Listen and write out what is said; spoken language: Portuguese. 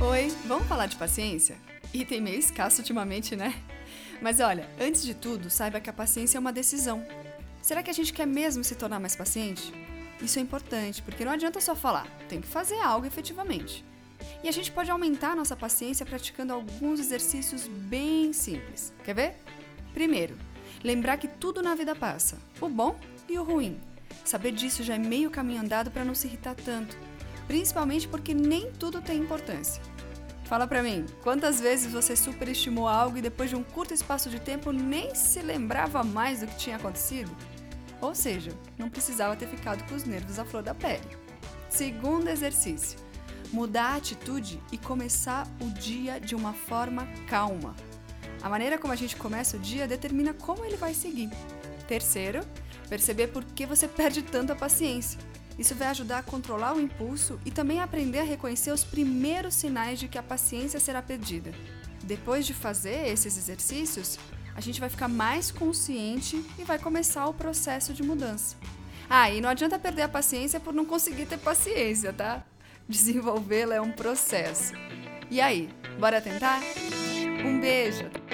Oi, vamos falar de paciência? Item meio escasso ultimamente, né? Mas olha, antes de tudo, saiba que a paciência é uma decisão. Será que a gente quer mesmo se tornar mais paciente? Isso é importante, porque não adianta só falar, tem que fazer algo efetivamente. E a gente pode aumentar nossa paciência praticando alguns exercícios bem simples. Quer ver? Primeiro, lembrar que tudo na vida passa, o bom e o ruim. Saber disso já é meio caminho andado para não se irritar tanto, principalmente porque nem tudo tem importância. Fala pra mim, quantas vezes você superestimou algo e depois de um curto espaço de tempo nem se lembrava mais do que tinha acontecido? Ou seja, não precisava ter ficado com os nervos à flor da pele. Segundo exercício: mudar a atitude e começar o dia de uma forma calma. A maneira como a gente começa o dia determina como ele vai seguir. Terceiro, perceber por que você perde tanta paciência. Isso vai ajudar a controlar o impulso e também aprender a reconhecer os primeiros sinais de que a paciência será perdida. Depois de fazer esses exercícios, a gente vai ficar mais consciente e vai começar o processo de mudança. Ah, e não adianta perder a paciência por não conseguir ter paciência, tá? Desenvolvê-la é um processo. E aí, bora tentar? Um beijo!